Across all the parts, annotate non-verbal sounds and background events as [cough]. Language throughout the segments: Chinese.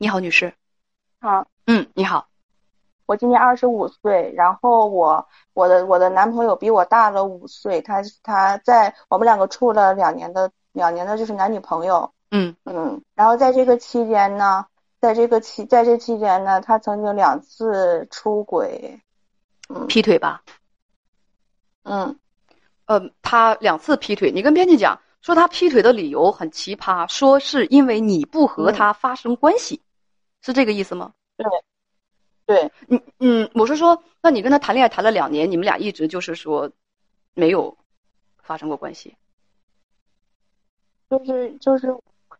你好，女士。好，嗯，你好。我今年二十五岁，然后我我的我的男朋友比我大了五岁，他他在我们两个处了两年的两年的就是男女朋友。嗯嗯，然后在这个期间呢，在这个期在这期间呢，他曾经两次出轨，嗯，劈腿吧。嗯，呃，他两次劈腿，你跟编辑讲说他劈腿的理由很奇葩，说是因为你不和他发生关系，是这个意思吗？对。对，嗯嗯，我是说，那你跟他谈恋爱谈了两年，你们俩一直就是说，没有发生过关系，就是就是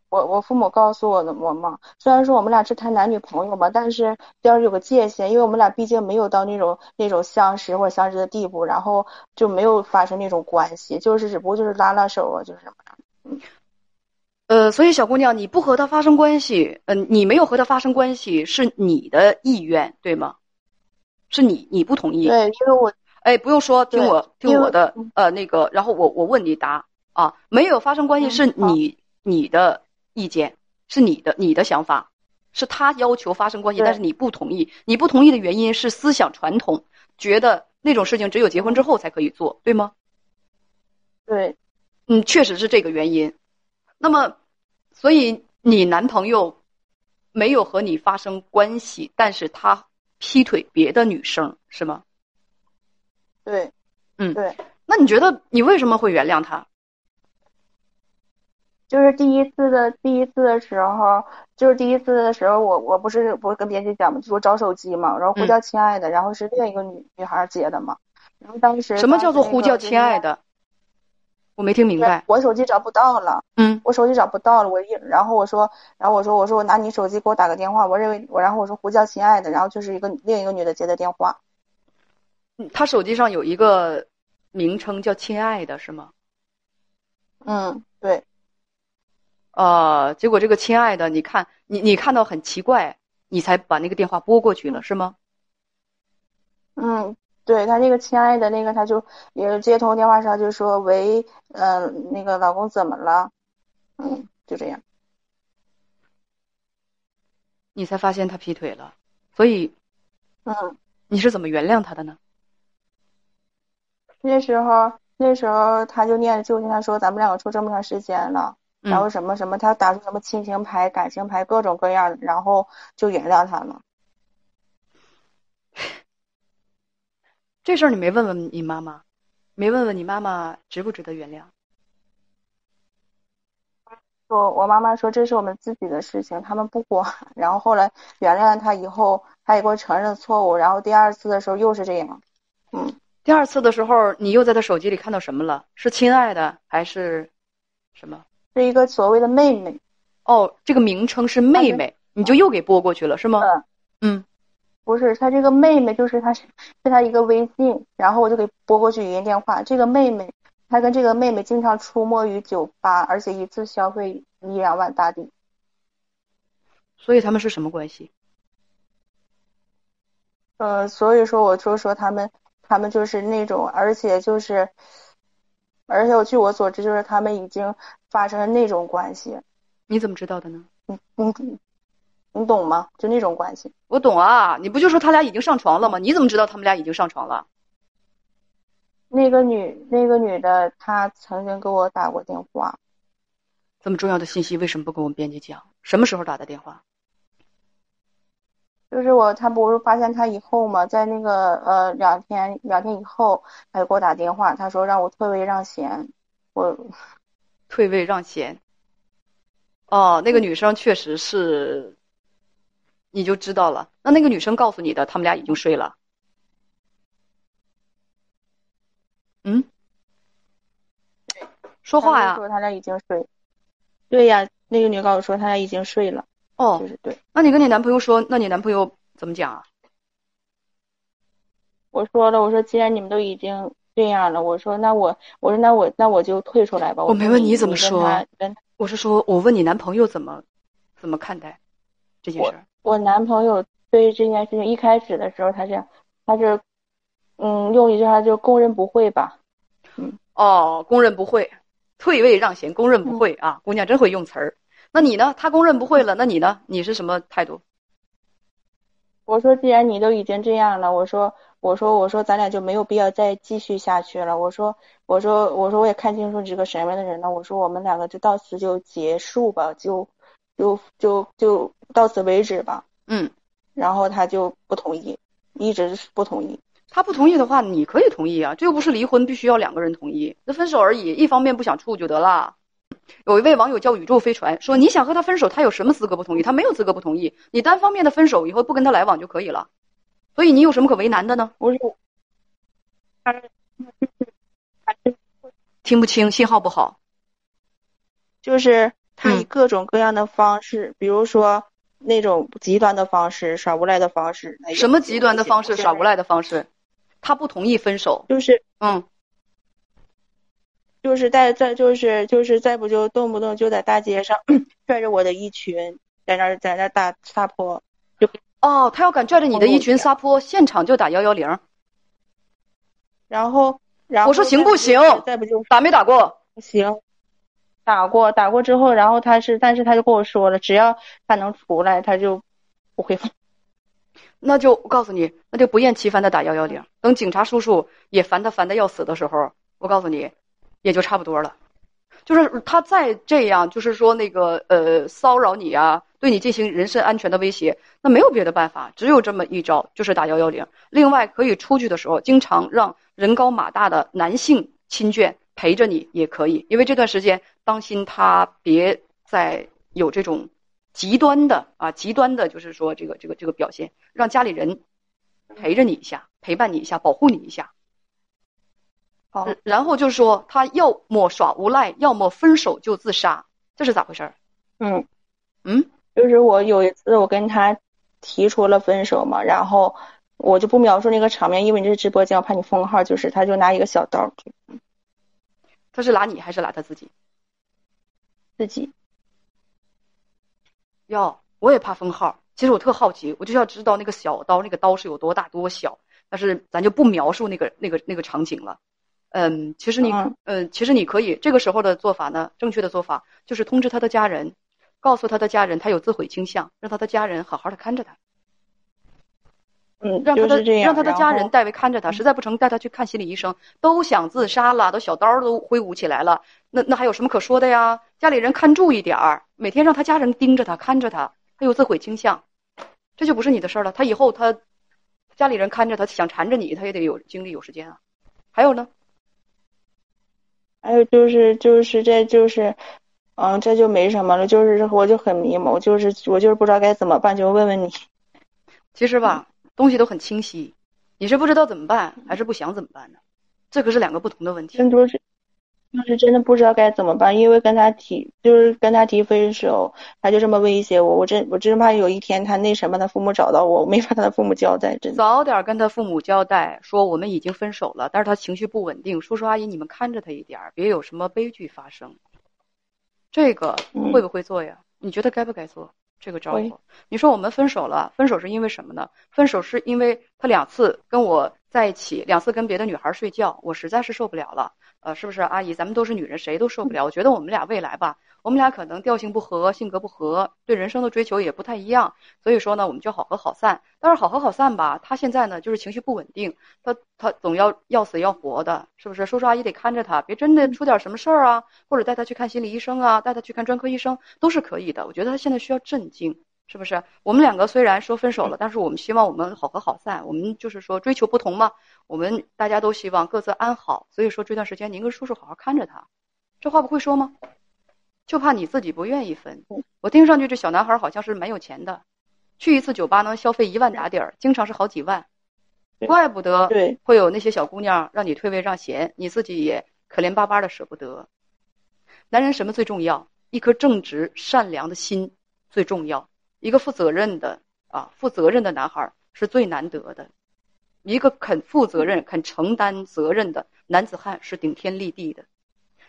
我我父母告诉我的我嘛，虽然说我们俩是谈男女朋友嘛，但是要是有个界限，因为我们俩毕竟没有到那种那种相识或者相知的地步，然后就没有发生那种关系，就是只不过就是拉拉手啊，就是什么嗯。呃，所以小姑娘，你不和他发生关系，嗯，你没有和他发生关系，是你的意愿，对吗？是你，你不同意。对，因为我，哎，不用说，听我听我的，呃，那个，然后我我问你答啊，没有发生关系是你你的意见，是你的你的想法，是他要求发生关系，但是你不同意，你不同意的原因是思想传统，觉得那种事情只有结婚之后才可以做，对吗？对，嗯，确实是这个原因。那么，所以你男朋友没有和你发生关系，但是他劈腿别的女生是吗？对，嗯，对。那你觉得你为什么会原谅他？就是第一次的第一次的时候，就是第一次的时候，我我不是不是跟编辑讲嘛，就我找手机嘛，然后呼叫亲爱的，然后是另一个女女孩接的嘛，然后当时什么叫做呼叫亲爱的？我没听明白，我手机找不到了。嗯，我手机找不到了，我一然后我说，然后我说，我说我拿你手机给我打个电话，我认为我然后我说呼叫亲爱的，然后就是一个另一个女的接的电话。嗯，他手机上有一个名称叫亲爱的，是吗？嗯，对。呃，结果这个亲爱的，你看你你看到很奇怪，你才把那个电话拨过去了，是吗？嗯。对他那个亲爱的那个，他就也接通电话上就说喂，嗯，那个老公怎么了？嗯，就这样。你才发现他劈腿了，所以，嗯，你是怎么原谅他的呢？那时候那时候他就念就跟他说咱们两个处这么长时间了，然后什么什么，他打出什么亲情牌、感情牌，各种各样的，然后就原谅他了。这事儿你没问问你妈妈，没问问你妈妈值不值得原谅？我，我妈妈说这是我们自己的事情，他们不管。[laughs] 然后后来原谅了他以后，他也给我承认错误。然后第二次的时候又是这样，嗯。第二次的时候，你又在他手机里看到什么了？是亲爱的还是什么？是一个所谓的妹妹。哦，这个名称是妹妹，你就又给拨过去了是吗？嗯。不是他这个妹妹，就是他是是他一个微信，然后我就给拨过去语音电话。这个妹妹，他跟这个妹妹经常出没于酒吧，而且一次消费一两万大币。所以他们是什么关系？呃，所以说我就说他们，他们就是那种，而且就是，而且我据我所知，就是他们已经发生了那种关系。你怎么知道的呢？嗯嗯。你懂吗？就那种关系，我懂啊。你不就说他俩已经上床了吗？你怎么知道他们俩已经上床了？那个女，那个女的，她曾经给我打过电话。这么重要的信息，为什么不跟我们编辑讲？什么时候打的电话？就是我，他不是发现他以后嘛，在那个呃两天两天以后，他就给我打电话，他说让我退位让贤。我退位让贤。哦，那个女生确实是。你就知道了。那那个女生告诉你的，他们俩已经睡了。嗯，说话呀。说他俩已经睡。对呀，那个女告诉说他俩已经睡了。哦，就是对。那你跟你男朋友说，那你男朋友怎么讲啊？我说了，我说既然你们都已经这样了，我说那我，我说那我那我就退出来吧。我没问你怎么说，我是说我问你男朋友怎么怎么看待这件事。我男朋友对这件事情一开始的时候，他是，他是，嗯，用一句话就供认不讳吧，嗯，哦，供认不讳，退位让贤，供认不讳啊，姑娘真会用词儿。那你呢？他供认不讳了，那你呢？你是什么态度？我说，既然你都已经这样了，我说，我说，我说，咱俩就没有必要再继续下去了。我说，我说，我说，我也看清楚你是个什么样的人了。我说，我们两个就到此就结束吧，就，就，就，就到此为止吧。嗯，然后他就不同意，一直不同意。他不同意的话，你可以同意啊，这又不是离婚，必须要两个人同意，那分手而已，一方面不想处就得了。有一位网友叫宇宙飞船说：“你想和他分手，他有什么资格不同意？他没有资格不同意。你单方面的分手以后不跟他来往就可以了。所以你有什么可为难的呢？”我是，听不清，信号不好。就是他以各种各样的方式，比如说那种极端的方式、耍无赖的方式。什么极端的方式、耍无赖的方式？他不同意分手。就是嗯。就是在在就是就是再不就动不动就在大街上 [clears throat] 拽着我的衣裙，在那在那打撒泼，就哦，他要敢拽着你的衣裙撒泼，现场就打幺幺零。然后然后我说行不行？再不就打没打过？行，打过打过之后，然后他是，但是他就跟我说了，只要他能出来，他就不会放。[laughs] 那就我告诉你，那就不厌其烦的打幺幺零。等警察叔叔也烦他烦的要死的时候，我告诉你。也就差不多了，就是他再这样，就是说那个呃骚扰你啊，对你进行人身安全的威胁，那没有别的办法，只有这么一招，就是打幺幺零。另外，可以出去的时候，经常让人高马大的男性亲眷陪着你也可以，因为这段时间当心他别再有这种极端的啊极端的，就是说这个这个这个表现，让家里人陪着你一下，陪伴你一下，保护你一下。好，然后就是说，他要么耍无赖，要么分手就自杀，这是咋回事儿？嗯，嗯，就是我有一次我跟他提出了分手嘛，然后我就不描述那个场面，因为你是直播间，我怕你封号。就是他就拿一个小刀，他是拿你还是拿他自己？自己。哟，我也怕封号。其实我特好奇，我就要知道那个小刀，那个刀是有多大多小。但是咱就不描述那个那个那个场景了。嗯，其实你，嗯，其实你可以这个时候的做法呢，正确的做法就是通知他的家人，告诉他的家人他有自毁倾向，让他的家人好好的看着他。嗯，让他的让他的家人代为看着他，实在不成带他去看心理医生。都想自杀了，都小刀都挥舞起来了，那那还有什么可说的呀？家里人看住一点儿，每天让他家人盯着他，看着他，他有自毁倾向，这就不是你的事儿了。他以后他家里人看着他，想缠着你，他也得有精力有时间啊。还有呢？还有就是就是这就是，嗯，这就没什么了。就是我就很迷茫，就是我就是不知道该怎么办，就问问你。其实吧，东西都很清晰，你是不知道怎么办，还是不想怎么办呢？这可是两个不同的问题。更多是。就是真的不知道该怎么办，因为跟他提，就是跟他提分手，他就这么威胁我，我真我真怕有一天他那什么，他父母找到我，我没法跟他父母交代，真的。早点跟他父母交代，说我们已经分手了，但是他情绪不稳定，叔叔阿姨你们看着他一点，别有什么悲剧发生。这个会不会做呀？你觉得该不该做这个招呼？你说我们分手了，分手是因为什么呢？分手是因为他两次跟我在一起，两次跟别的女孩睡觉，我实在是受不了了。呃，是不是阿姨？咱们都是女人，谁都受不了。我觉得我们俩未来吧，我们俩可能调性不合，性格不合，对人生的追求也不太一样。所以说呢，我们就好合好散。但是好合好散吧，他现在呢就是情绪不稳定，他他总要要死要活的，是不是？叔叔阿姨得看着他，别真的出点什么事儿啊，或者带他去看心理医生啊，带他去看专科医生都是可以的。我觉得他现在需要镇静。是不是我们两个虽然说分手了，但是我们希望我们好合好散。我们就是说追求不同嘛，我们大家都希望各自安好。所以说这段时间您跟叔叔好好看着他，这话不会说吗？就怕你自己不愿意分。我听上去这小男孩好像是蛮有钱的，去一次酒吧能消费一万打底儿，经常是好几万，怪不得会有那些小姑娘让你退位让贤，你自己也可怜巴巴的舍不得。男人什么最重要？一颗正直善良的心最重要。一个负责任的啊，负责任的男孩是最难得的，一个肯负责任、肯承担责任的男子汉是顶天立地的，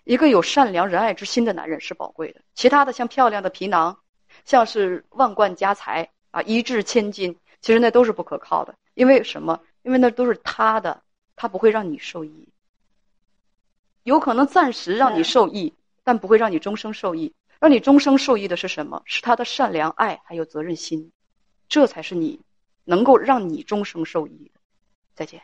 一个有善良仁爱之心的男人是宝贵的。其他的像漂亮的皮囊，像是万贯家财啊，一掷千金，其实那都是不可靠的。因为什么？因为那都是他的，他不会让你受益，有可能暂时让你受益，但不会让你终生受益。让你终生受益的是什么？是他的善良、爱还有责任心，这才是你能够让你终生受益的。再见。